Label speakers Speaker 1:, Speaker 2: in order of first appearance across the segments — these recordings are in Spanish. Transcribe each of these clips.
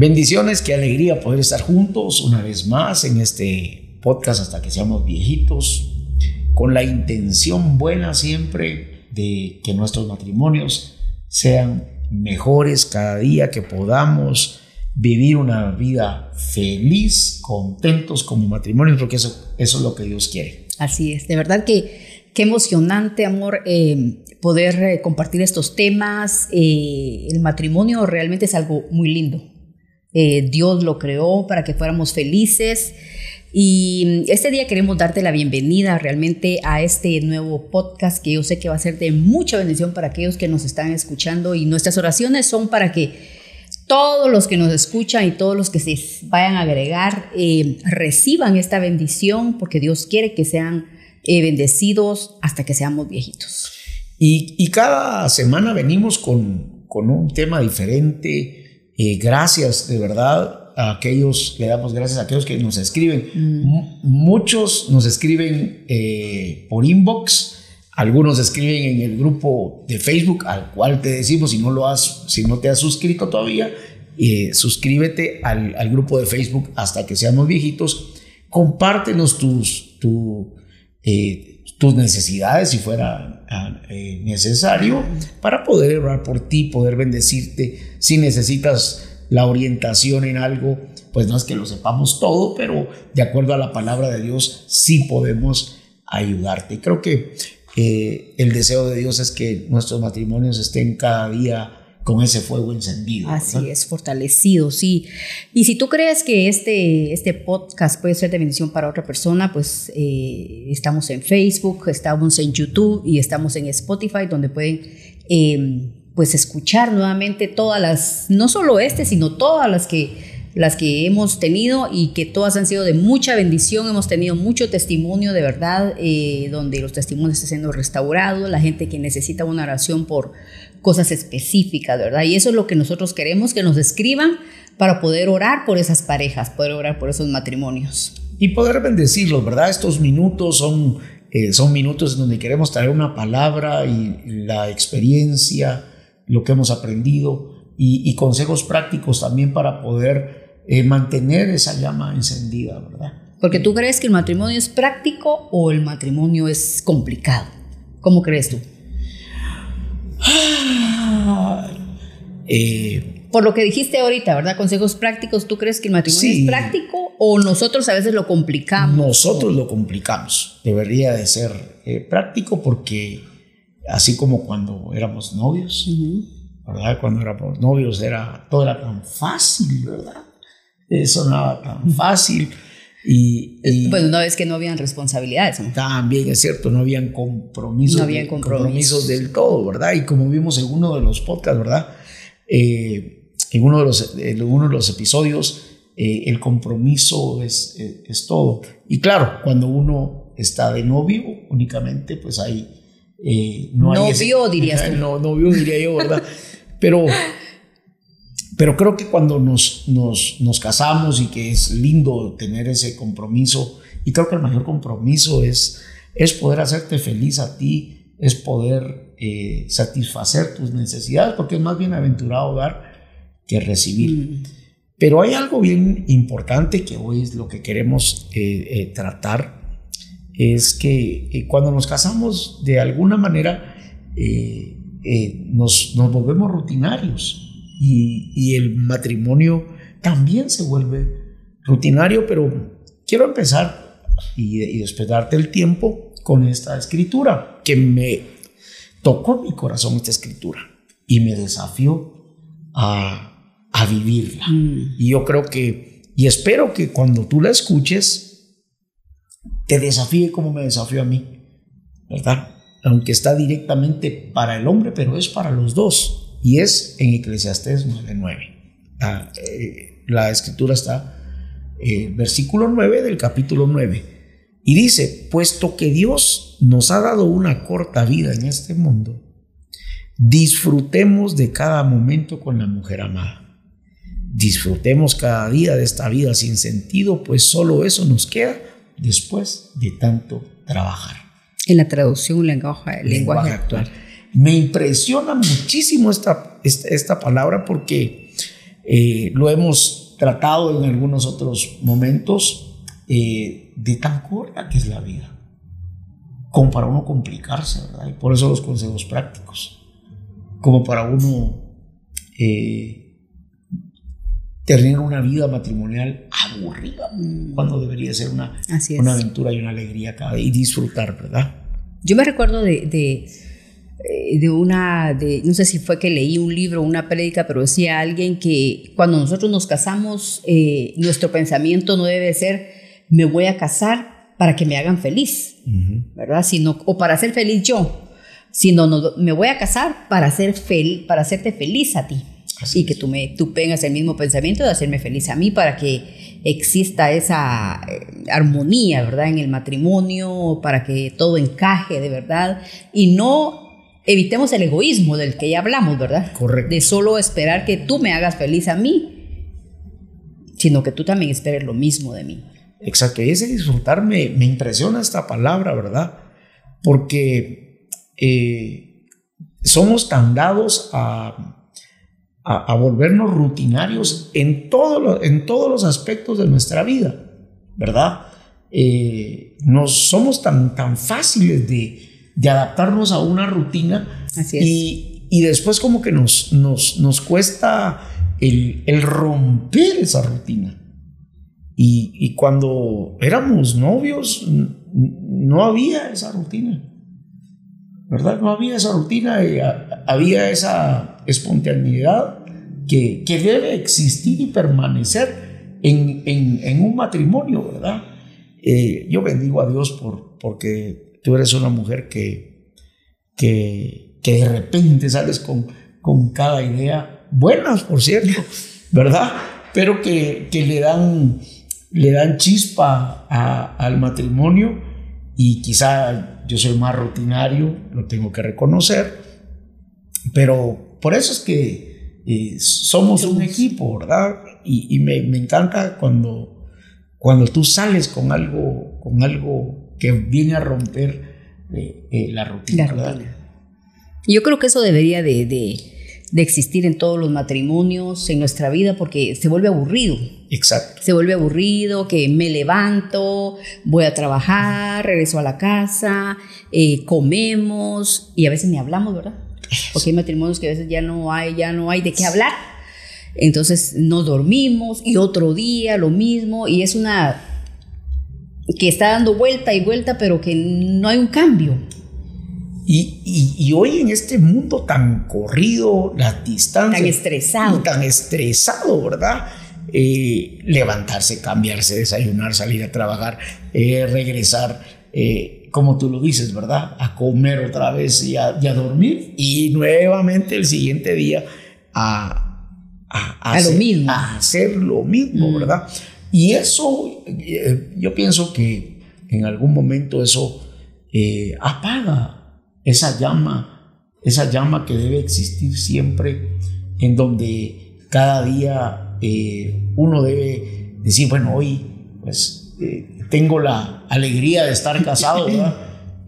Speaker 1: Bendiciones, qué alegría poder estar juntos una vez más en este podcast hasta que seamos viejitos, con la intención buena siempre de que nuestros matrimonios sean mejores cada día, que podamos vivir una vida feliz, contentos como matrimonio, porque eso, eso es lo que Dios quiere.
Speaker 2: Así es, de verdad que qué emocionante, amor, eh, poder eh, compartir estos temas. Eh, el matrimonio realmente es algo muy lindo. Dios lo creó para que fuéramos felices. Y este día queremos darte la bienvenida realmente a este nuevo podcast que yo sé que va a ser de mucha bendición para aquellos que nos están escuchando y nuestras oraciones son para que todos los que nos escuchan y todos los que se vayan a agregar eh, reciban esta bendición porque Dios quiere que sean eh, bendecidos hasta que seamos viejitos.
Speaker 1: Y, cada semana venimos con, con un tema diferente. Eh, gracias de verdad a aquellos, le damos gracias a aquellos que nos escriben. Mm. Muchos nos escriben por inbox algunos escriben en el grupo de Facebook, al cual te decimos, si no, lo has, si no te has suscrito todavía, eh, suscríbete al, grupo de Facebook hasta que seamos viejitos. Compártenos tus, eh, tus necesidades si fuera ah, eh, necesario para poder orar por ti, poder bendecirte. Si necesitas la orientación en algo, pues no es que lo sepamos todo, pero de acuerdo a la palabra de Dios sí podemos ayudarte. Creo que eh, el deseo de Dios es que nuestros matrimonios estén cada día con ese fuego encendido.
Speaker 2: Así es, fortalecido, sí. Y si tú crees que este, este podcast puede ser de bendición para otra persona, pues eh, estamos en Facebook, estamos en YouTube y estamos en Spotify, donde pueden em, pues escuchar nuevamente todas las, no solo este, sino todas las que las que hemos tenido y que todas han sido de mucha bendición. Hemos tenido mucho testimonio de verdad, eh, donde los testimonios están siendo restaurados, la gente que necesita una oración por cosas específicas, ¿verdad? Y eso es lo que nosotros queremos, que nos escriban para poder orar por esas parejas, poder orar por esos matrimonios.
Speaker 1: Y poder bendecirlos, ¿verdad? Estos minutos son, eh, son minutos en donde queremos traer una palabra y la experiencia, lo que hemos aprendido y consejos prácticos también para poder eh, mantener esa llama encendida, ¿verdad?
Speaker 2: Porque tú crees que el matrimonio es práctico o el matrimonio es complicado. ¿Cómo crees tú? Eh, Por lo que dijiste ahorita, ¿verdad? Consejos prácticos, ¿tú crees que el matrimonio es práctico o nosotros a veces lo complicamos?
Speaker 1: Nosotros lo complicamos. Debería de ser eh, práctico porque así como cuando éramos novios, ¿verdad? Cuando éramos novios era, todo era tan fácil, ¿verdad? eso no tan fácil. Y,
Speaker 2: y, pues una vez que no habían responsabilidades.
Speaker 1: También es cierto, no habían compromisos, no habían compromisos. del todo, ¿verdad? Y como vimos en uno de los podcasts, ¿verdad? Eh, en, uno de los, en uno de los episodios, eh, el compromiso es, es, todo. Y claro, cuando uno está de novio, únicamente, pues hay...
Speaker 2: Eh, no novio, dirías tú.
Speaker 1: No, novio, diría yo, ¿verdad? Pero pero creo que cuando nos, nos, nos, casamos y que es lindo tener ese compromiso, y creo que el mayor compromiso es, es poder hacerte feliz a ti, es poder eh, satisfacer tus necesidades, porque es más bienaventurado dar que recibir. Mm. Pero hay algo bien importante que hoy es lo que queremos eh, eh, tratar, es que cuando nos casamos, de alguna manera, nos, nos volvemos rutinarios y, el matrimonio también se vuelve rutinario, pero quiero empezar y, y después darte el tiempo con esta escritura que me tocó mi corazón esta escritura y me desafió a, a vivirla. Mm. Y yo creo que, y espero que cuando tú la escuches, te desafíe como me desafió a mí, ¿verdad? Aunque está directamente para el hombre, pero es para los dos y es en Eclesiastés 9.9. La, eh, la escritura está, eh, versículo 9 del capítulo 9. Y dice, puesto que Dios nos ha dado una corta vida en este mundo, disfrutemos de cada momento con la mujer amada. Disfrutemos cada día de esta vida sin sentido, pues solo eso nos queda después de tanto trabajar.
Speaker 2: En la traducción lenguaje, lenguaje, actual.
Speaker 1: Me impresiona muchísimo esta, esta, palabra porque Eh, lo hemos tratado en algunos otros momentos eh, de tan corta que es la vida, como para uno complicarse, ¿verdad? Y por eso los consejos prácticos, como para uno eh, tener una vida matrimonial aburrida, mm. cuando debería ser una, una aventura y una alegría cada día y disfrutar, ¿verdad?
Speaker 2: Yo me recuerdo de eh, de una, de, no sé si fue que leí un libro, una prédica, pero decía alguien que cuando nosotros nos casamos, eh, nuestro pensamiento no debe ser, me voy a casar para que me hagan feliz, ¿verdad? Sino, o para ser feliz yo, sino no, me voy a casar para, hacer fel, para hacerte feliz a ti. Y que tú, me, tú tengas el mismo pensamiento de hacerme feliz a mí para que exista esa eh, armonía, ¿verdad? En el matrimonio, para que todo encaje de verdad y no evitemos el egoísmo del que ya hablamos, ¿verdad?
Speaker 1: Correcto.
Speaker 2: De solo esperar que tú me hagas feliz a mí, sino que tú también esperes lo mismo de mí.
Speaker 1: Exacto, y ese disfrutar me, impresiona esta palabra, ¿verdad? Porque eh, somos tan dados a, a, volvernos rutinarios en, todo en todos los aspectos de nuestra vida, ¿verdad? Eh, nos somos tan, tan fáciles de, de adaptarnos a una rutina. Y, y, después como que nos, nos, nos cuesta el, el, romper esa rutina. Y, y, cuando éramos novios, no había esa rutina. ¿Verdad? No había esa rutina, había esa espontaneidad que, debe existir y permanecer en, en, un matrimonio, ¿verdad? Eh, yo bendigo a Dios por, porque tú eres una mujer que, que, que de repente sales con, con cada idea, buenas por cierto, ¿verdad? Pero que, que le, dan, le dan chispa al matrimonio y quizá yo soy más rutinario, lo tengo que reconocer, pero por eso es que eh, somos un equipo, ¿verdad? Y, y me, me, encanta cuando, cuando tú sales con algo, con algo que viene a romper eh, eh, la rutina.
Speaker 2: Yo creo que eso debería de, de, existir en todos los matrimonios, en nuestra vida, porque se vuelve aburrido.
Speaker 1: Exacto.
Speaker 2: Se vuelve aburrido, que me levanto, voy a trabajar, regreso a la casa, eh, comemos y a veces ni hablamos, ¿verdad? Porque hay matrimonios que a veces ya no hay, ya no hay de qué hablar. Entonces no dormimos y otro día lo mismo y es una que está dando vuelta y vuelta, pero que no hay un cambio.
Speaker 1: Y, y, hoy en este mundo tan corrido, las distancias.
Speaker 2: Tan estresado.
Speaker 1: Tan estresado, ¿verdad? Eh, levantarse, cambiarse, desayunar, salir a trabajar, eh, regresar, eh, como tú lo dices, ¿verdad? A comer otra vez y a, dormir. Y nuevamente el siguiente día a,
Speaker 2: a, hacer, lo mismo.
Speaker 1: A hacer lo mismo, mm. ¿verdad? Y eso, eh, yo pienso que en algún momento eso eh, apaga esa llama, esa llama que debe existir siempre, en donde cada día eh, uno debe decir, bueno, hoy pues tengo la alegría de estar casado,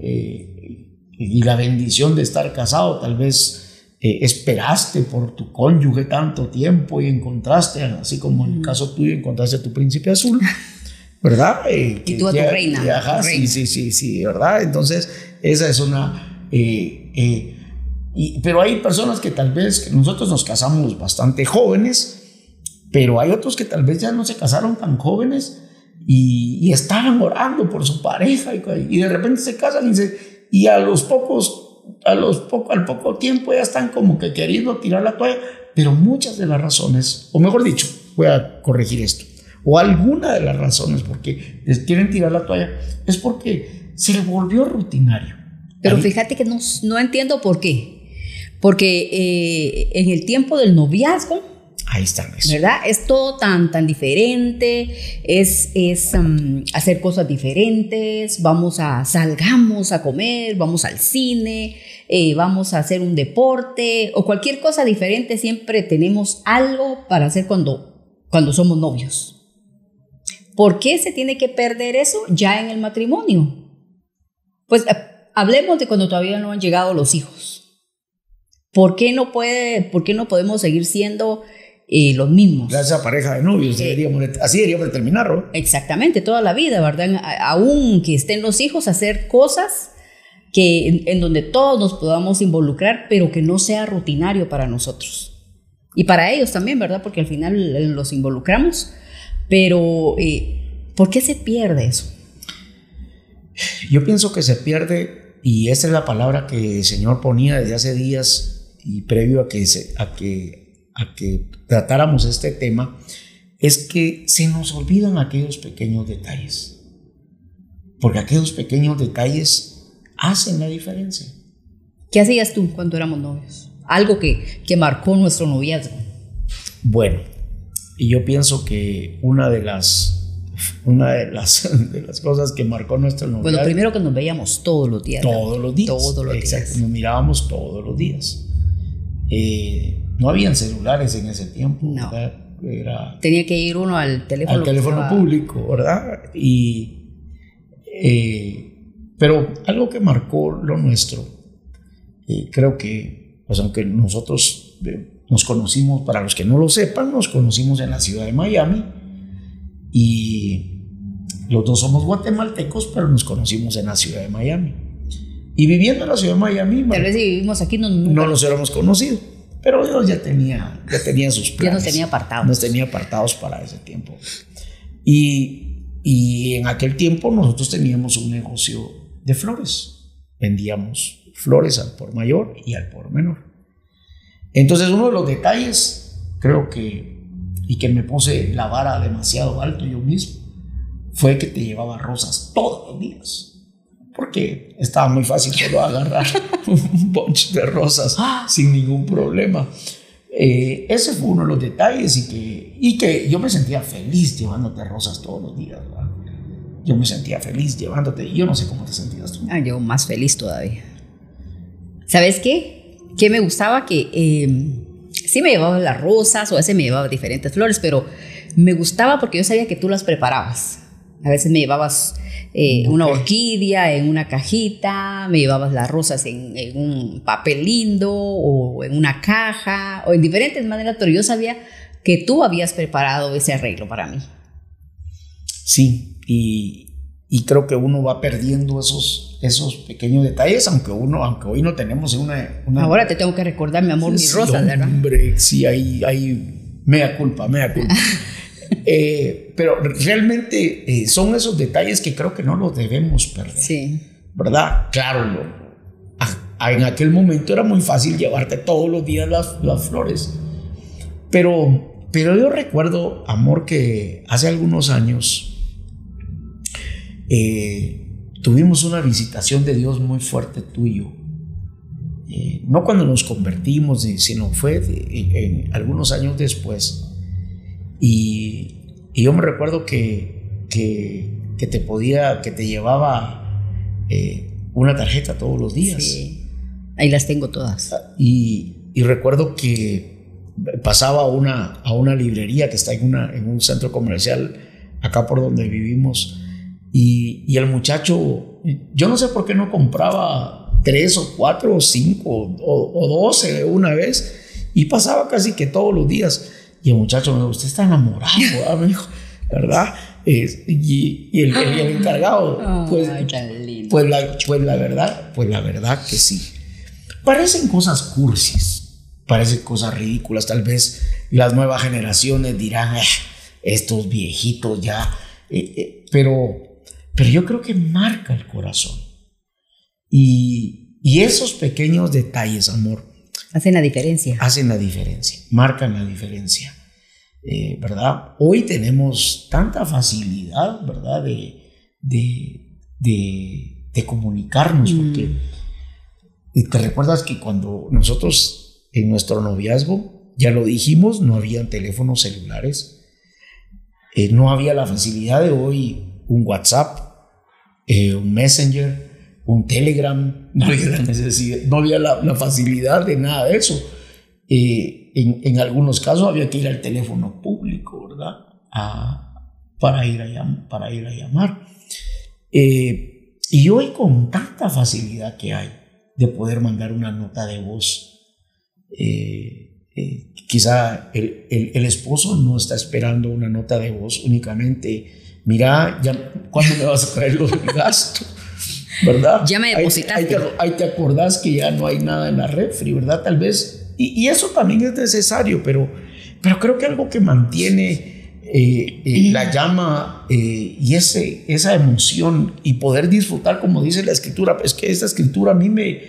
Speaker 1: y la bendición de estar casado, tal vez eh, esperaste por tu cónyuge tanto tiempo y encontraste, así como en el caso tuyo, encontraste a tu príncipe azul, ¿verdad?
Speaker 2: Eh, y tú a tu reina.
Speaker 1: sí, sí, sí, sí, ¿verdad? Entonces, esa es una... Eh, y, pero hay personas que tal vez, nosotros nos casamos bastante jóvenes, pero hay otros que tal vez ya no se casaron tan jóvenes y, y estaban orando por su pareja y, y, de repente se casan y, se, y a los pocos a los poco, al poco tiempo ya están como que queriendo tirar la toalla, pero muchas de las razones, o mejor dicho, voy a corregir esto, o alguna de las razones porque quieren tirar la toalla es porque se le volvió rutinario.
Speaker 2: Pero fíjate que no, no entiendo por qué. Porque eh, en el tiempo del noviazgo,
Speaker 1: Ahí están
Speaker 2: ¿Verdad? Es todo tan, tan diferente, es, es hacer cosas diferentes, vamos a, salgamos a comer, vamos al cine, eh, vamos a hacer un deporte o cualquier cosa diferente, siempre tenemos algo para hacer cuando, cuando somos novios. ¿Por qué se tiene que perder eso ya en el matrimonio? Pues eh, hablemos de cuando todavía no han llegado los hijos. ¿Por qué no, puede, por qué no podemos seguir siendo eh, los mismos.
Speaker 1: Esa pareja de novios, deberíamos, así deberíamos de terminarlo.
Speaker 2: Exactamente, toda la vida, ¿verdad? Aún que estén los hijos, hacer cosas que en, donde todos nos podamos involucrar, pero que no sea rutinario para nosotros. Y para ellos también, ¿verdad? Porque al final los involucramos, pero eh, ¿por qué se pierde eso?
Speaker 1: Yo pienso que se pierde, y esa es la palabra que el Señor ponía desde hace días y previo a que, a que a que tratáramos este tema es que se nos olvidan aquellos pequeños detalles. Porque aquellos pequeños detalles hacen la diferencia.
Speaker 2: ¿Qué hacías tú cuando éramos novios? Algo que, que marcó nuestro noviazgo.
Speaker 1: Bueno, y yo pienso que una de las una de las, de las cosas que marcó nuestro noviazgo.
Speaker 2: Bueno, primero que nos veíamos todos los días.
Speaker 1: Todos los días.
Speaker 2: Todos los días.
Speaker 1: Nos mirábamos todos los días. Eh, no habían celulares en ese tiempo.
Speaker 2: No. Tenía que ir uno al teléfono.
Speaker 1: Al teléfono público, ¿verdad? Y, eh, pero algo que marcó lo nuestro, eh, creo que, pues aunque nosotros eh, nos conocimos, para los que no lo sepan, nos conocimos en la ciudad de Miami y los dos somos guatemaltecos, pero nos conocimos en la ciudad de Miami. Y viviendo en la ciudad de Miami,
Speaker 2: tal vez si vivimos aquí no,
Speaker 1: no nos hubiéramos conocido. Pero Dios ya tenía, ya tenía sus planes.
Speaker 2: Ya nos tenía apartados.
Speaker 1: Nos tenía apartados para ese tiempo. Y, y en aquel tiempo nosotros teníamos un negocio de flores. Vendíamos flores al por mayor y al por menor. Entonces uno de los detalles, creo que, y que me puse la vara demasiado alto yo mismo, fue que te llevaba rosas todos los días porque estaba muy fácil solo agarrar un bunch de rosas sin ningún problema. Eh, ese fue uno de los detalles y que, y que yo me sentía feliz llevándote rosas todos los días. Yo me sentía feliz llevándote. y Yo no sé cómo te sentías tú.
Speaker 2: Ah, yo más feliz todavía. ¿Sabes qué? Que me gustaba que eh, sí me llevaba las rosas o a veces me llevaba diferentes flores, pero me gustaba porque yo sabía que tú las preparabas. A veces me llevabas eh, una orquídea en una cajita, me llevabas las rosas en, un papel lindo o en una caja o en diferentes maneras, pero yo sabía que tú habías preparado ese arreglo para mí.
Speaker 1: Sí, y, creo que uno va perdiendo esos, esos pequeños detalles, aunque uno, aunque hoy no tenemos una...
Speaker 2: Ahora te tengo que recordar, mi amor, mis rosas, ¿verdad?
Speaker 1: Hombre, sí, hay, hay mea culpa, mea culpa. Eh, pero realmente eh, son esos detalles que creo que no los debemos perder.
Speaker 2: Sí.
Speaker 1: ¿Verdad? Claro, en aquel momento era muy fácil llevarte todos los días las, las flores. Pero, pero yo recuerdo, amor, que hace algunos años eh, tuvimos una visitación de Dios muy fuerte tuyo. no cuando nos convertimos, sino fue en algunos años después. Y, yo me recuerdo que, que, te podía, que te llevaba eh, una tarjeta todos los días.
Speaker 2: Sí, ahí las tengo todas.
Speaker 1: Y, y recuerdo que pasaba a una, a una librería que está en, una, en un centro comercial acá por donde vivimos. Y, y, el muchacho, yo no sé por qué no compraba tres o cuatro o cinco o, o doce una vez y pasaba casi que todos los días. Y el muchacho me dijo, usted está enamorado, me dijo, ¿verdad? y, y, el, encargado, pues, pues, la, pues la verdad, pues la verdad que sí. Parecen cosas cursis, parecen cosas ridículas. Tal vez las nuevas generaciones dirán, ah, estos viejitos ya, eh, eh", pero, pero yo creo que marca el corazón. Y, y esos pequeños detalles, amor,
Speaker 2: Hacen la diferencia.
Speaker 1: Hacen la diferencia, marcan la diferencia. Eh, ¿Verdad? Hoy tenemos tanta facilidad, ¿verdad? De, de, de, comunicarnos, mm. porque te recuerdas que cuando nosotros en nuestro noviazgo, ya lo dijimos, no habían teléfonos celulares, eh, no había la facilidad de hoy un WhatsApp, eh, un Messenger, un Telegram, no había la facilidad de nada de eso. Eh, en, algunos casos había que ir al teléfono público, ¿verdad? para, ir a, para ir a llamar. Eh, y hoy con tanta facilidad que hay de poder mandar una nota de voz, eh, eh, quizá el, el, esposo no está esperando una nota de voz únicamente, mira, ya, ¿cuándo me vas a traer los gastos? ¿Verdad?
Speaker 2: Ya me depositaste.
Speaker 1: Ahí, te, acordás que ya no hay nada en la refri, ¿verdad? Tal vez, y, y eso también es necesario, pero, pero creo que algo que mantiene eh, eh, la llama y ese, esa emoción y poder disfrutar, como dice la escritura, es que esta escritura a mí me,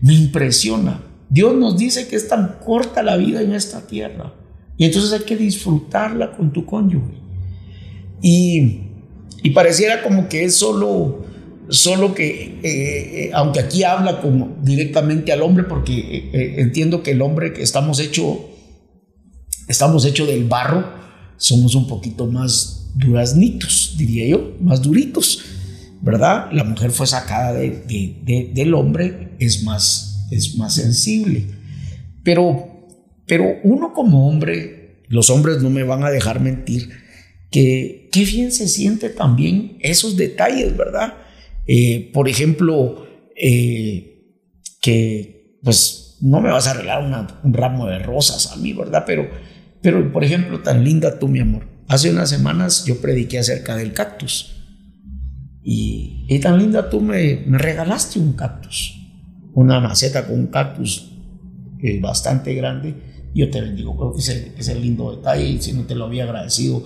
Speaker 1: me impresiona Dios nos dice que es tan corta la vida en esta tierra y entonces hay que disfrutarla con tu cónyuge. Y, y pareciera como que es solo, solo que, eh, eh, aunque aquí habla como directamente al hombre, porque eh, entiendo que el hombre que estamos hecho, estamos hecho del barro, somos un poquito más duraznitos, diría yo, más duritos, ¿verdad? La mujer fue sacada de, del hombre, es más es más sensible. Pero, pero uno como hombre, los hombres no me van a dejar mentir, que qué bien se siente también esos detalles, ¿verdad? Eh, por ejemplo, eh, que pues no me vas a arreglar un ramo de rosas a mí, ¿verdad? Pero, pero, por ejemplo, tan linda tú, mi amor. Hace unas semanas yo prediqué acerca del cactus. Y, y tan linda tú me, me regalaste un cactus una maceta con un cactus eh, bastante grande, yo te bendigo. Creo que es el, lindo detalle si no te lo había agradecido,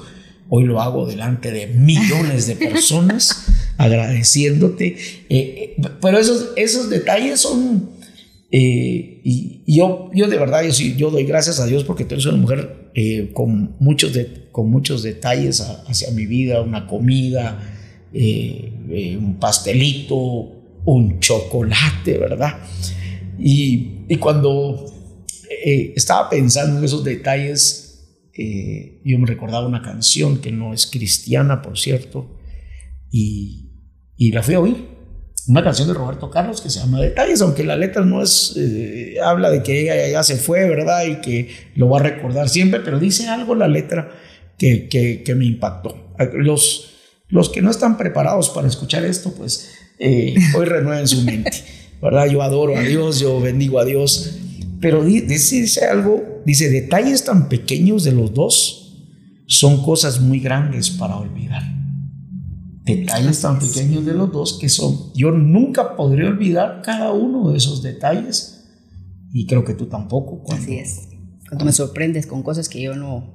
Speaker 1: hoy lo hago delante de millones de personas agradeciéndote. Eh, eh, pero esos, esos detalles son... y, yo, yo de verdad, yo, sí, yo doy gracias a Dios porque tú eres una mujer con, muchos con muchos detalles hacia mi vida, una comida, un pastelito, un chocolate, ¿verdad? Y, cuando eh, estaba pensando en esos detalles, eh, yo me recordaba una canción que no es cristiana, por cierto, y, y, la fui a oír. Una canción de Roberto Carlos que se llama Detalles, aunque la letra no es, eh, habla de que ella ya se fue, ¿verdad? Y que lo va a recordar siempre, pero dice algo la letra que, que, que me impactó. Los, los que no están preparados para escuchar esto, pues eh, hoy renueven su mente. ¿Verdad? Yo adoro a Dios, yo bendigo a Dios. Pero dice, dice algo, dice, detalles tan pequeños de los dos son cosas muy grandes para olvidar. Detalles tan pequeños de los dos que son, yo nunca podré olvidar cada uno de esos detalles y creo que tú tampoco.
Speaker 2: Así es. Cuando me sorprendes con cosas que yo no,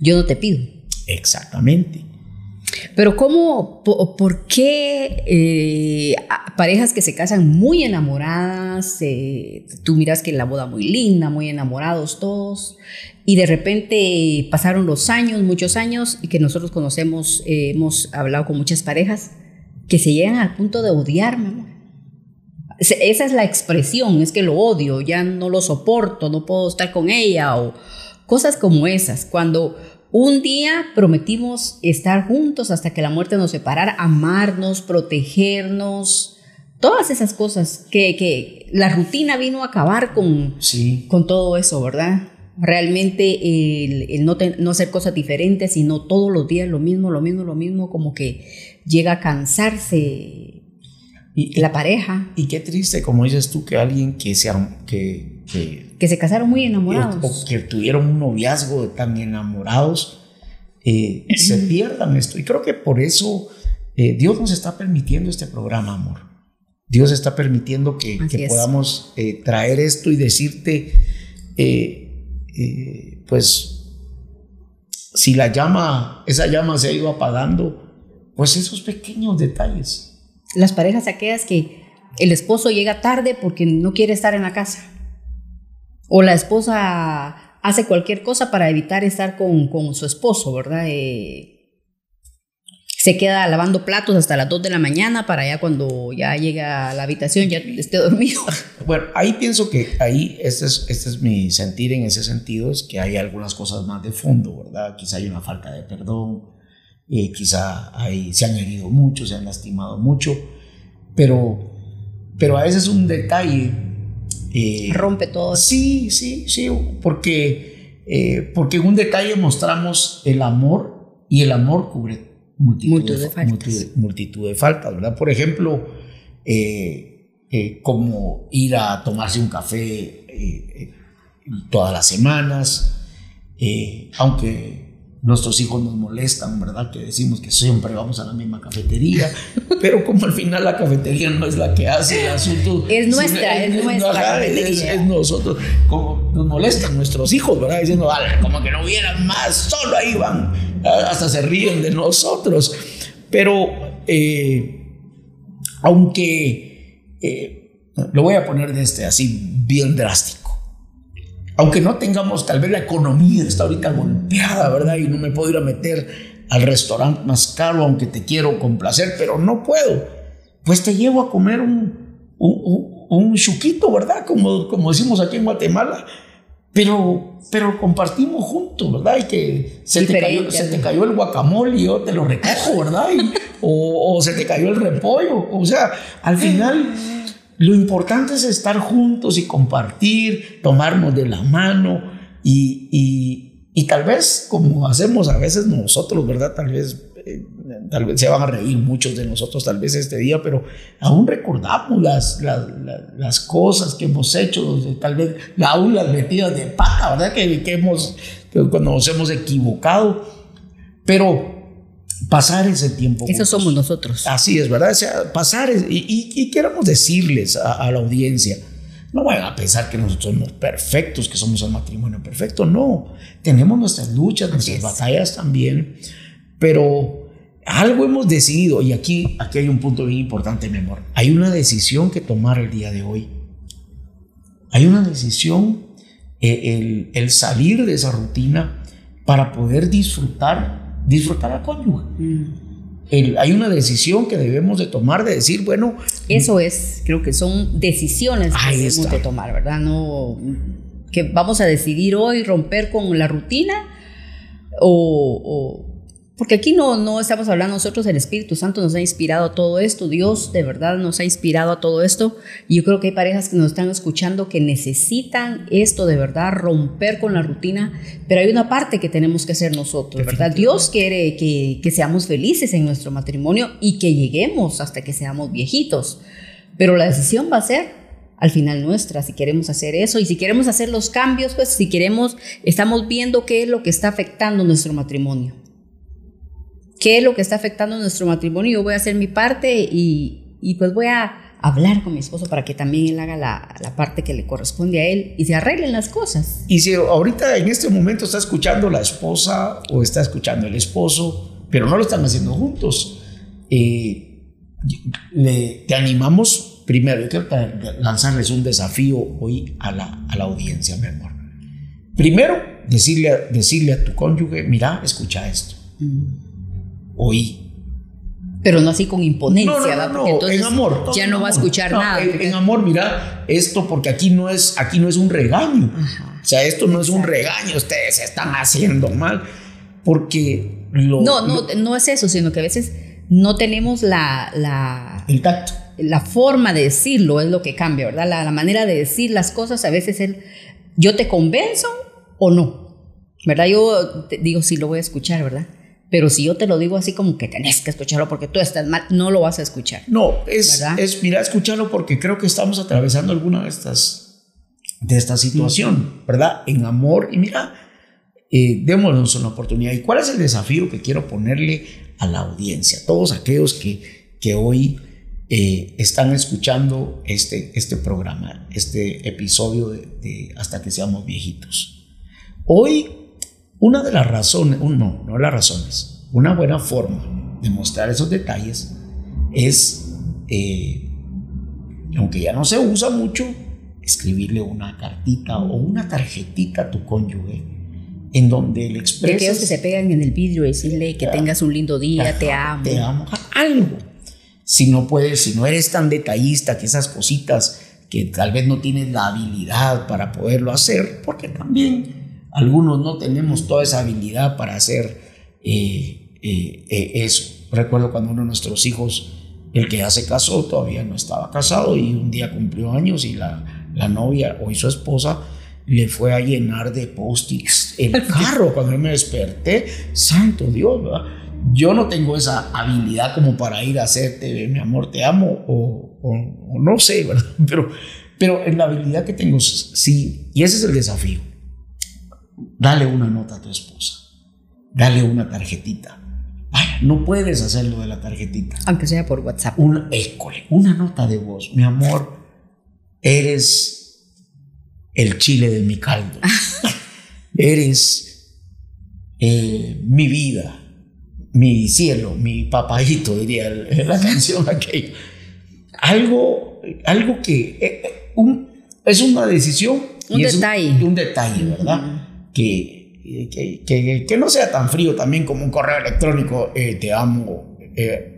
Speaker 2: yo no te pido.
Speaker 1: Exactamente.
Speaker 2: Pero ¿cómo, por, qué eh, parejas que se casan muy enamoradas, eh, tú miras que la boda muy linda, muy enamorados todos, y de repente pasaron los años, muchos años, y que nosotros conocemos, eh, hemos hablado con muchas parejas, que se llegan al punto de odiarme. Esa es la expresión, es que lo odio, ya no lo soporto, no puedo estar con ella, o cosas como esas, cuando un día prometimos estar juntos hasta que la muerte nos separara, amarnos, protegernos, todas esas cosas que, la rutina vino a acabar con, con todo eso, ¿verdad? Realmente el, no, no, hacer cosas diferentes, sino todos los días lo mismo, lo mismo, lo mismo, como que llega a cansarse y, la pareja.
Speaker 1: Y qué triste, como dices tú, que alguien que, sea, que
Speaker 2: que, se casaron muy enamorados.
Speaker 1: O, que tuvieron un noviazgo tan enamorados, eh, se pierdan esto. Y creo que por eso eh, Dios nos está permitiendo este programa, amor. Dios está permitiendo que, podamos eh, traer esto y decirte, pues, si la llama, esa llama se ha ido apagando, pues esos pequeños detalles.
Speaker 2: Las parejas aquellas que el esposo llega tarde porque no quiere estar en la casa o la esposa hace cualquier cosa para evitar estar con, con su esposo, ¿verdad? Eh, se queda lavando platos hasta las 2 de la mañana para ya cuando ya llega a la habitación ya esté dormido.
Speaker 1: Bueno, ahí pienso que ahí, este es, este es mi sentir en ese sentido, es que hay algunas cosas más de fondo, ¿verdad? Quizá hay una falta de perdón, eh, quizá hay, se han herido mucho, se han lastimado mucho, pero, pero a veces un detalle
Speaker 2: eh, Rompe todo.
Speaker 1: Sí, sí, sí, porque, eh, porque en un detalle mostramos el amor y el amor cubre multitud, de, faltas. Multitud, de faltas, ¿verdad? Por ejemplo, eh, como ir a tomarse un café todas las semanas, aunque nuestros hijos nos molestan, ¿verdad? Que decimos que siempre vamos a la misma cafetería, pero como al final la cafetería no es la que hace el asunto.
Speaker 2: Es nuestra, es, nuestra.
Speaker 1: es, nosotros, como nos molestan nuestros hijos, ¿verdad? Diciendo, como que no hubieran más, solo ahí van, hasta se ríen de nosotros. Pero, eh, aunque, eh, lo voy a poner de este así, bien drástico aunque no tengamos, tal vez la economía está ahorita golpeada, ¿verdad? Y no me puedo ir a meter al restaurante más caro, aunque te quiero complacer, pero no puedo. Pues te llevo a comer un, un, un, chuquito, ¿verdad? Como, como decimos aquí en Guatemala. Pero, pero compartimos juntos, ¿verdad? Y que se, te cayó, se te cayó, el guacamole y yo te lo recojo, ¿verdad? o, o se te cayó el repollo. O sea, al final lo importante es estar juntos y compartir, tomarnos de la mano y, y, tal vez como hacemos a veces nosotros, ¿verdad? Tal vez, eh, tal vez se van a reír muchos de nosotros tal vez este día, pero aún recordamos las, las, las cosas que hemos hecho, tal vez aún las metidas de pata, ¿verdad? Que, que hemos, que cuando nos hemos equivocado, pero pasar ese tiempo.
Speaker 2: Eso somos nosotros.
Speaker 1: Así es, ¿verdad? O sea, pasar y, y, queremos decirles a, la audiencia, no vayan a pensar que nosotros somos perfectos, que somos un matrimonio perfecto, no. Tenemos nuestras luchas, nuestras batallas también, pero algo hemos decidido, y aquí, aquí hay un punto bien importante, mi amor. Hay una decisión que tomar el día de hoy. Hay una decisión, eh, el, el salir de esa rutina para poder disfrutar disfrutar al cónyuge. Mm. hay una decisión que debemos de tomar de decir, bueno...
Speaker 2: Eso es, creo que son decisiones que debemos de tomar, ¿verdad? No que vamos a decidir hoy romper con la rutina o porque aquí no, no estamos hablando nosotros, el Espíritu Santo nos ha inspirado a todo esto, Dios de verdad nos ha inspirado a todo esto. Y yo creo que hay parejas que nos están escuchando que necesitan esto de verdad, romper con la rutina, pero hay una parte que tenemos que hacer nosotros, ¿verdad? Dios quiere que, que seamos felices en nuestro matrimonio y que lleguemos hasta que seamos viejitos, pero la decisión va a ser al final nuestra, si queremos hacer eso y si queremos hacer los cambios, pues si queremos, estamos viendo qué es lo que está afectando nuestro matrimonio qué es lo que está afectando nuestro matrimonio. Yo voy a hacer mi parte y, y pues voy a hablar con mi esposo para que también él haga la, la, parte que le corresponde a él y se arreglen las cosas.
Speaker 1: Y si ahorita en este momento está escuchando la esposa o está escuchando el esposo, pero no lo están haciendo juntos, eh, le, te animamos primero, yo quiero lanzarles un desafío hoy a la, a la audiencia, mi amor. Primero, decirle, decirle a tu cónyuge, mira, escucha esto. Mm oí.
Speaker 2: Pero no así con imponencia,
Speaker 1: no, no, no, en amor.
Speaker 2: Ya no va a escuchar nada.
Speaker 1: En, amor, mira, esto porque aquí no es, aquí no es un regaño. O sea, esto no es un regaño, ustedes están haciendo mal. Porque lo,
Speaker 2: No, no, no es eso, sino que a veces no tenemos la, la,
Speaker 1: el tacto.
Speaker 2: La forma de decirlo es lo que cambia, ¿verdad? La, manera de decir las cosas, a veces el, yo te convenzo o no, ¿verdad? Yo te digo, sí, lo voy a escuchar, ¿verdad? Pero si yo te lo digo así como que tenés que escucharlo porque tú estás mal, no lo vas a escuchar.
Speaker 1: No, es, es mira, escucharlo porque creo que estamos atravesando alguna de estas, de esta situación, ¿verdad? En amor. Y mira, eh, démonos una oportunidad. ¿Y cuál es el desafío que quiero ponerle a la audiencia? Todos aquellos que, que hoy eh, están escuchando este, este programa, este episodio de, de Hasta que seamos viejitos. Hoy una de las razones, no, no las razones, una buena forma de mostrar esos detalles es, eh, aunque ya no se usa mucho, escribirle una cartita o una tarjetita a tu cónyuge en donde le expresas...
Speaker 2: De que se pegan en el vidrio y decirle que tengas un lindo día, te amo.
Speaker 1: Te amo, algo. Si no puedes, si no eres tan detallista que esas cositas que tal vez no tienes la habilidad para poderlo hacer, porque también algunos no tenemos toda esa habilidad para hacer eh, eh, eh, eso. Recuerdo cuando uno de nuestros hijos, el que ya se casó, todavía no estaba casado y un día cumplió años y la, la novia, hoy su esposa, le fue a llenar de post-its el carro cuando yo me desperté. Santo Dios, ¿verdad? Yo no tengo esa habilidad como para ir a hacerte, mi amor, te amo, o, o, o no sé, ¿verdad? Pero Pero en la habilidad que tengo, sí, y ese es el desafío. Dale una nota a tu esposa. Dale una tarjetita. Vaya, no puedes hacerlo de la tarjetita.
Speaker 2: Aunque sea por WhatsApp.
Speaker 1: Una, école, una nota de voz. Mi amor, eres el chile de mi caldo. eres eh, mi vida, mi cielo, mi papayito, diría la canción aquella. Algo, algo que eh, eh, un, es una decisión.
Speaker 2: Un detalle.
Speaker 1: Un, detalle, ¿verdad? Que, que, que, no sea tan frío también como un correo electrónico, te amo,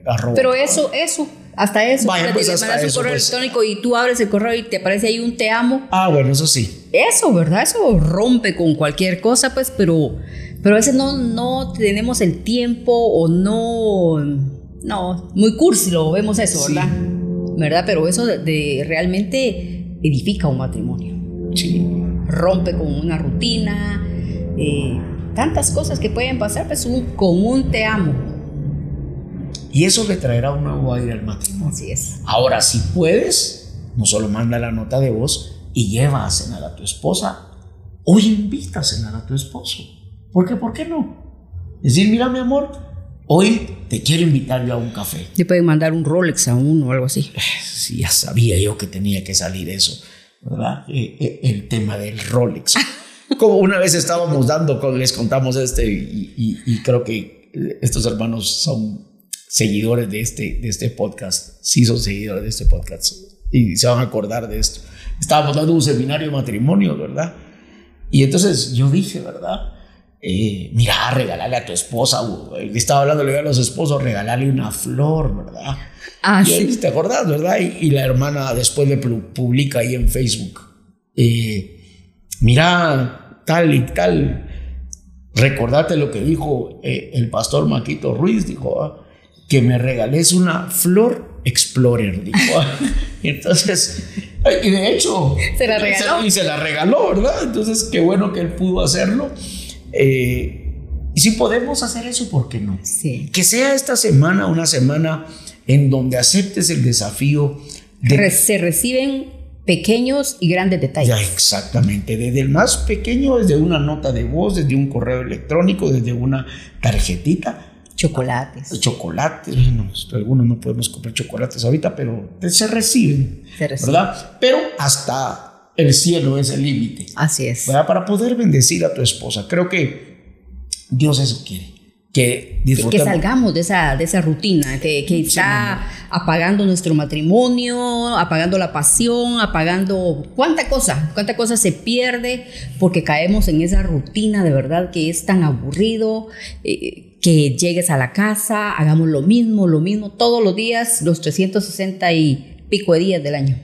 Speaker 2: arroba. Pero eso, eso, hasta eso. Vaya, pues hasta mandas un correo pues. electrónico y tú abres el correo y te aparece ahí un te amo.
Speaker 1: Ah, bueno, eso sí.
Speaker 2: Eso, ¿verdad? Eso rompe con cualquier cosa, pues, pero, pero a veces no, no tenemos el tiempo o no. No, muy cursi lo vemos eso, ¿verdad? ¿Verdad? Pero eso de, realmente edifica un matrimonio.
Speaker 1: Sí.
Speaker 2: Rompe con una rutina. Eh, tantas cosas que pueden pasar, pues un, con un te amo
Speaker 1: y eso le traerá un nuevo aire al matrimonio.
Speaker 2: Así es.
Speaker 1: Ahora, si puedes, no solo manda la nota de voz y lleva a cenar a tu esposa, o invita a cenar a tu esposo. ¿Por qué? ¿Por qué no? Decir, mira mi amor, hoy te quiero invitar yo a un café.
Speaker 2: Te pueden mandar un Rolex a uno o algo así.
Speaker 1: Sí, ya sabía yo que tenía que salir eso, ¿verdad? Eh, eh, el tema del Rolex. Como una vez estábamos dando, les contamos este, y creo que estos hermanos son seguidores de este, de este podcast, sí son seguidores de este podcast y se van a acordar de esto. Estábamos dando un seminario de matrimonio, ¿verdad? Y entonces yo dije, ¿verdad? Eh, mira, regalarle a tu esposa, estaba hablando a los esposos, regalarle una flor, ¿verdad?
Speaker 2: Ah, sí.
Speaker 1: ¿Te acordás, verdad? Y, la hermana después le publica ahí en Facebook, eh, mira, tal y tal, recordate lo que dijo eh, el pastor Maquito Ruiz, dijo, ah, que me regales una flor Explorer, dijo. Entonces, y de hecho,
Speaker 2: se la regaló.
Speaker 1: Y se la regaló, ¿verdad? Entonces, qué bueno que él pudo hacerlo. Eh, y si podemos hacer eso, ¿por qué no?
Speaker 2: Sí.
Speaker 1: Que sea esta semana una semana en donde aceptes el desafío
Speaker 2: de... Se reciben pequeños y grandes detalles.
Speaker 1: Ya, exactamente. Desde el más pequeño, desde una nota de voz, desde un correo electrónico, desde una tarjetita,
Speaker 2: Chocolates.
Speaker 1: Chocolates, bueno, algunos no podemos comprar chocolates ahorita, pero se reciben, se reciben. ¿verdad? Pero hasta el cielo es el límite.
Speaker 2: Así es.
Speaker 1: ¿verdad? Para poder bendecir a tu esposa. Creo que Dios eso quiere. Que,
Speaker 2: que salgamos de esa, de esa rutina que, que está apagando nuestro matrimonio, apagando la pasión, apagando cuánta cosa, cuánta cosa se pierde porque caemos en esa rutina de verdad que es tan aburrido. Eh, que llegues a la casa, hagamos lo mismo, lo mismo, todos los días, los 360 y pico de días del año.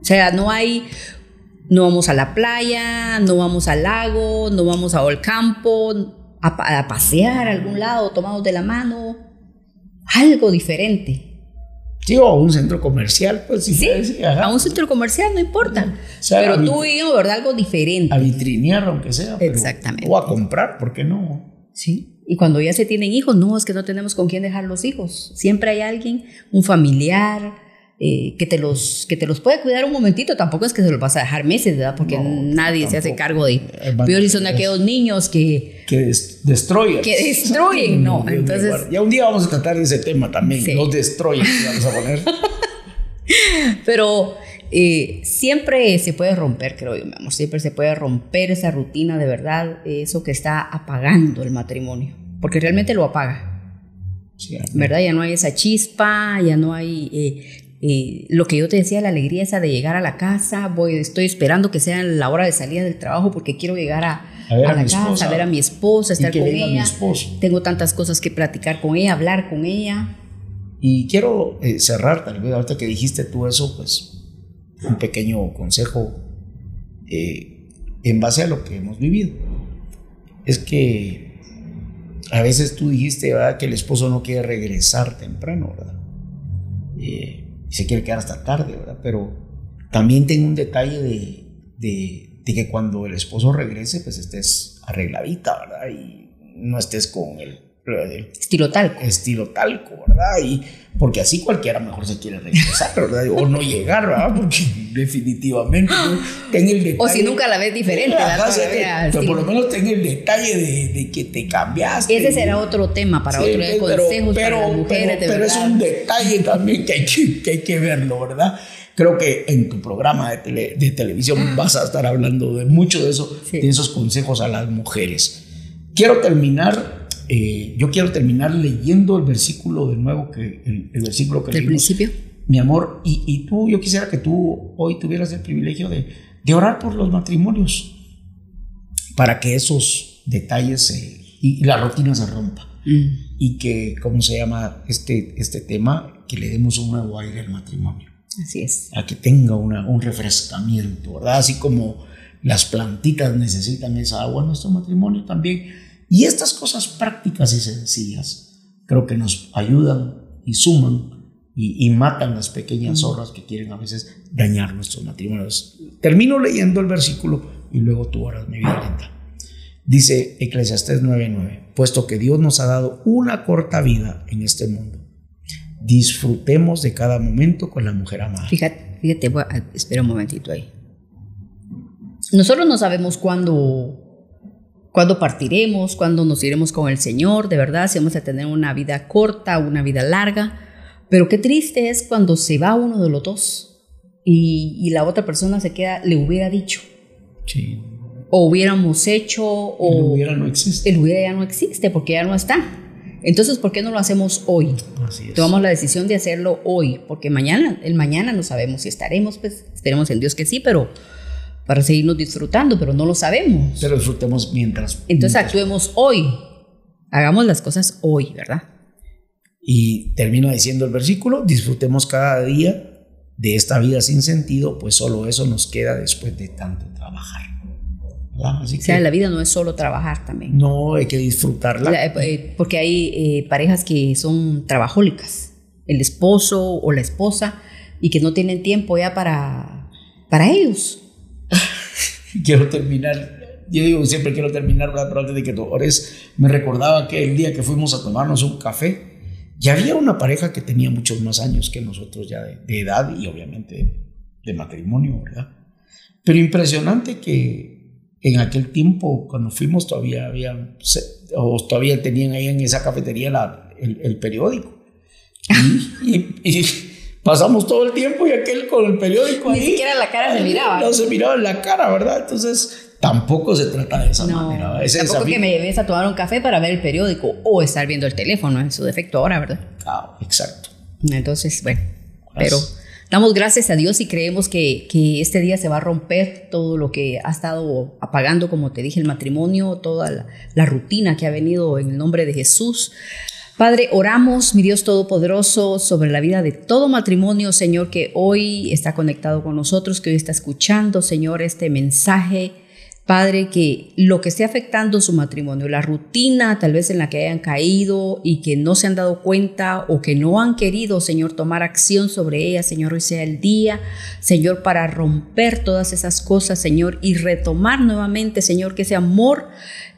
Speaker 2: O sea, no hay, no vamos a la playa, no vamos al lago, no vamos al campo, a, pasear a algún lado, tomados de la mano, algo diferente.
Speaker 1: Sí, o a un centro comercial, pues
Speaker 2: sí. a un centro comercial, no importa. pero tú y yo, ¿verdad? Algo diferente.
Speaker 1: A vitrinear, aunque sea.
Speaker 2: Exactamente.
Speaker 1: O a comprar, ¿por qué no?
Speaker 2: Sí. Y cuando ya se tienen hijos, no, es que no tenemos con quién dejar los hijos. Siempre hay alguien, un familiar, eh, que, te los, que te los puede cuidar un momentito. Tampoco es que se los vas a dejar meses, ¿verdad? Porque nadie se hace cargo de... Peor si son aquellos niños que...
Speaker 1: Que destruyen.
Speaker 2: Que destruyen, no. Entonces...
Speaker 1: Ya un día vamos a tratar ese tema también. Los destruyen, vamos a poner.
Speaker 2: Pero eh, siempre se puede romper, creo yo, mi amor, siempre se puede romper esa rutina de verdad, eso que está apagando el matrimonio, porque realmente lo apaga. ¿Verdad? Ya no hay esa chispa, ya no hay eh, eh, lo que yo te decía, la alegría esa de llegar a la casa, voy, estoy esperando que sea la hora de salida del trabajo porque quiero llegar a, la casa, a ver a mi esposa, estar con ella. Tengo tantas cosas que platicar con ella, hablar con ella.
Speaker 1: Y quiero cerrar, tal vez, ahorita que dijiste tú eso, pues un pequeño consejo eh, en base a lo que hemos vivido. Es que a veces tú dijiste ¿verdad? que el esposo no quiere regresar temprano, ¿verdad? Eh, y se quiere quedar hasta tarde, ¿verdad? Pero también tengo un detalle de, de, que cuando el esposo regrese, pues estés arregladita, ¿verdad? Y no estés con el
Speaker 2: Estilo talco.
Speaker 1: Estilo talco, ¿verdad? Y porque así cualquiera mejor se quiere regresar, ¿verdad? O no llegar, ¿verdad? Porque definitivamente ten el detalle.
Speaker 2: O si nunca la ves diferente,
Speaker 1: ¿verdad? Pero por lo menos ten el detalle de, de que te cambiaste.
Speaker 2: Ese será otro tema para otro de consejos
Speaker 1: pero,
Speaker 2: para las mujeres,
Speaker 1: pero, pero es un detalle también que hay que, que hay que verlo, ¿verdad? Creo que en tu programa de, de televisión vas a estar hablando de mucho de eso, de esos consejos a las mujeres. Quiero terminar eh, yo quiero terminar leyendo el versículo de nuevo, que, el, versículo que
Speaker 2: ¿Del principio?
Speaker 1: Mi amor, y, y, tú, yo quisiera que tú hoy tuvieras el privilegio de, de orar por los matrimonios, para que esos detalles y, la rutina se rompa. Mm. Y que, ¿cómo se llama este, este tema? Que le demos un nuevo aire al matrimonio.
Speaker 2: Así es.
Speaker 1: A que tenga una, un refrescamiento, ¿verdad? Así como las plantitas necesitan esa agua, nuestro matrimonio también y estas cosas prácticas y sencillas creo que nos ayudan y suman y, matan las pequeñas horas que quieren a veces dañar nuestros matrimonios. Termino leyendo el versículo y luego tú harás mi vida lenta. Dice Eclesiastés 9:9, puesto que Dios nos ha dado una corta vida en este mundo, disfrutemos de cada momento con la mujer amada.
Speaker 2: Fíjate, fíjate, espera un momentito ahí. Nosotros no sabemos cuándo cuándo partiremos, cuándo nos iremos con el Señor, de verdad, si vamos a tener una vida corta, una vida larga. Pero qué triste es cuando se va uno de los dos y, la otra persona se queda, le hubiera dicho.
Speaker 1: Sí.
Speaker 2: O hubiéramos hecho, o.
Speaker 1: El hubiera no existe.
Speaker 2: El hubiera ya no existe porque ya no está. Entonces, ¿por qué no lo hacemos hoy?
Speaker 1: Así es.
Speaker 2: Tomamos la decisión de hacerlo hoy, porque mañana, el mañana no sabemos si estaremos, pues esperemos en Dios que sí, pero para seguirnos disfrutando, pero no lo sabemos.
Speaker 1: Pero disfrutemos mientras.
Speaker 2: Entonces actuemos hoy. Hagamos las cosas hoy, ¿verdad?
Speaker 1: Y termino diciendo el versículo, disfrutemos cada día de esta vida sin sentido, pues solo eso nos queda después de tanto trabajar.
Speaker 2: Así o sea, la vida no es solo trabajar también.
Speaker 1: No, hay que disfrutarla.
Speaker 2: Eh, porque hay eh, parejas que son trabajólicas, el esposo o la esposa, y que no tienen tiempo ya para, para ellos.
Speaker 1: quiero terminar, yo digo siempre quiero terminar, pero antes de que tú ores, me recordaba que el día que fuimos a tomarnos un café, ya había una pareja que tenía muchos más años que nosotros ya de, edad y obviamente de matrimonio, ¿verdad? Pero impresionante que en aquel tiempo, cuando fuimos, todavía había, o todavía tenían ahí en esa cafetería la, el, periódico. y pasamos todo el tiempo y aquel con el periódico
Speaker 2: Ni siquiera la cara se miraba.
Speaker 1: No se miraba en la cara, ¿verdad? Entonces, tampoco se trata de esa manera.
Speaker 2: Es tampoco que me lleves a tomar un café para ver el periódico o estar viendo el teléfono, en su defecto ahora, ¿verdad?
Speaker 1: Ah, exacto.
Speaker 2: Entonces, bueno, pero damos gracias a Dios y creemos que, que, este día se va a romper todo lo que ha estado apagando, como te dije, el matrimonio, toda la, la rutina que ha venido en el nombre de Jesús. Padre, oramos, mi Dios Todopoderoso, sobre la vida de todo matrimonio, Señor, que hoy está conectado con nosotros, que hoy está escuchando, Señor, este mensaje. Padre, que lo que esté afectando su matrimonio, la rutina tal vez en la que hayan caído y que no se han dado cuenta o que no han querido, Señor, tomar acción sobre ella, Señor, hoy sea el día, Señor, para romper todas esas cosas, Señor, y retomar nuevamente, Señor, que ese amor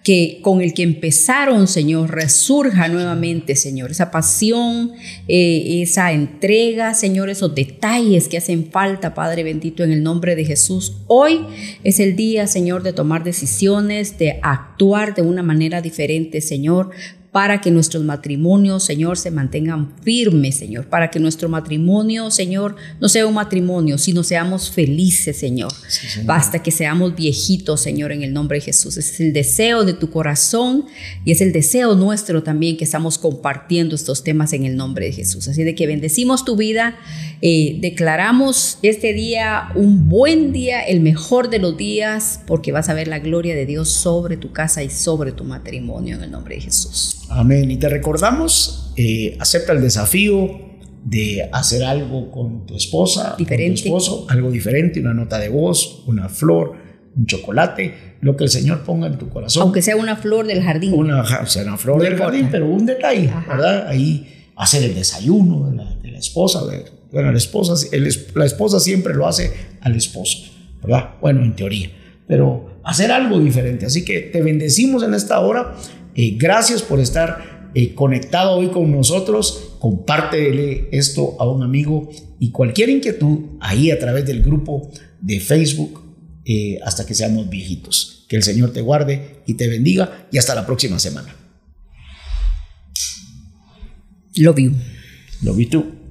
Speaker 2: que con el que empezaron, Señor, resurja nuevamente, Señor, esa pasión, eh, esa entrega, Señor, esos detalles que hacen falta, Padre bendito, en el nombre de Jesús. Hoy es el día, Señor, de tomar decisiones, de actuar de una manera diferente, Señor, para que nuestros matrimonios, Señor, se mantengan firmes, Señor, para que nuestro matrimonio, Señor, no sea un matrimonio, sino seamos felices, Señor. Basta que seamos viejitos, Señor, en el nombre de Jesús. Es el deseo de tu corazón y es el deseo nuestro también que estamos compartiendo estos temas en el nombre de Jesús. Así de que bendecimos tu vida, eh, declaramos este día un buen día, el mejor de los días, porque vas a ver la gloria de Dios sobre tu casa y sobre tu matrimonio en el nombre de Jesús.
Speaker 1: Amén. Y te recordamos, eh, acepta el desafío de hacer algo con tu esposa,
Speaker 2: diferente.
Speaker 1: con tu esposo, algo diferente, una nota de voz, una flor, un chocolate, lo que el Señor ponga en tu corazón.
Speaker 2: Aunque sea una flor del jardín.
Speaker 1: Una, sea una flor del jardín, pero un detalle, ¿verdad? Ahí hacer el desayuno de la, esposa. bueno, la esposa, la esposa siempre lo hace al esposo, ¿verdad? Bueno, en teoría, pero hacer algo diferente. Así que te bendecimos en esta hora. Eh, gracias por estar eh, conectado hoy con nosotros, compártele esto a un amigo y cualquier inquietud ahí a través del grupo de Facebook eh, hasta que seamos viejitos. Que el Señor te guarde y te bendiga y hasta la próxima semana.
Speaker 2: Love you.
Speaker 1: Love you too.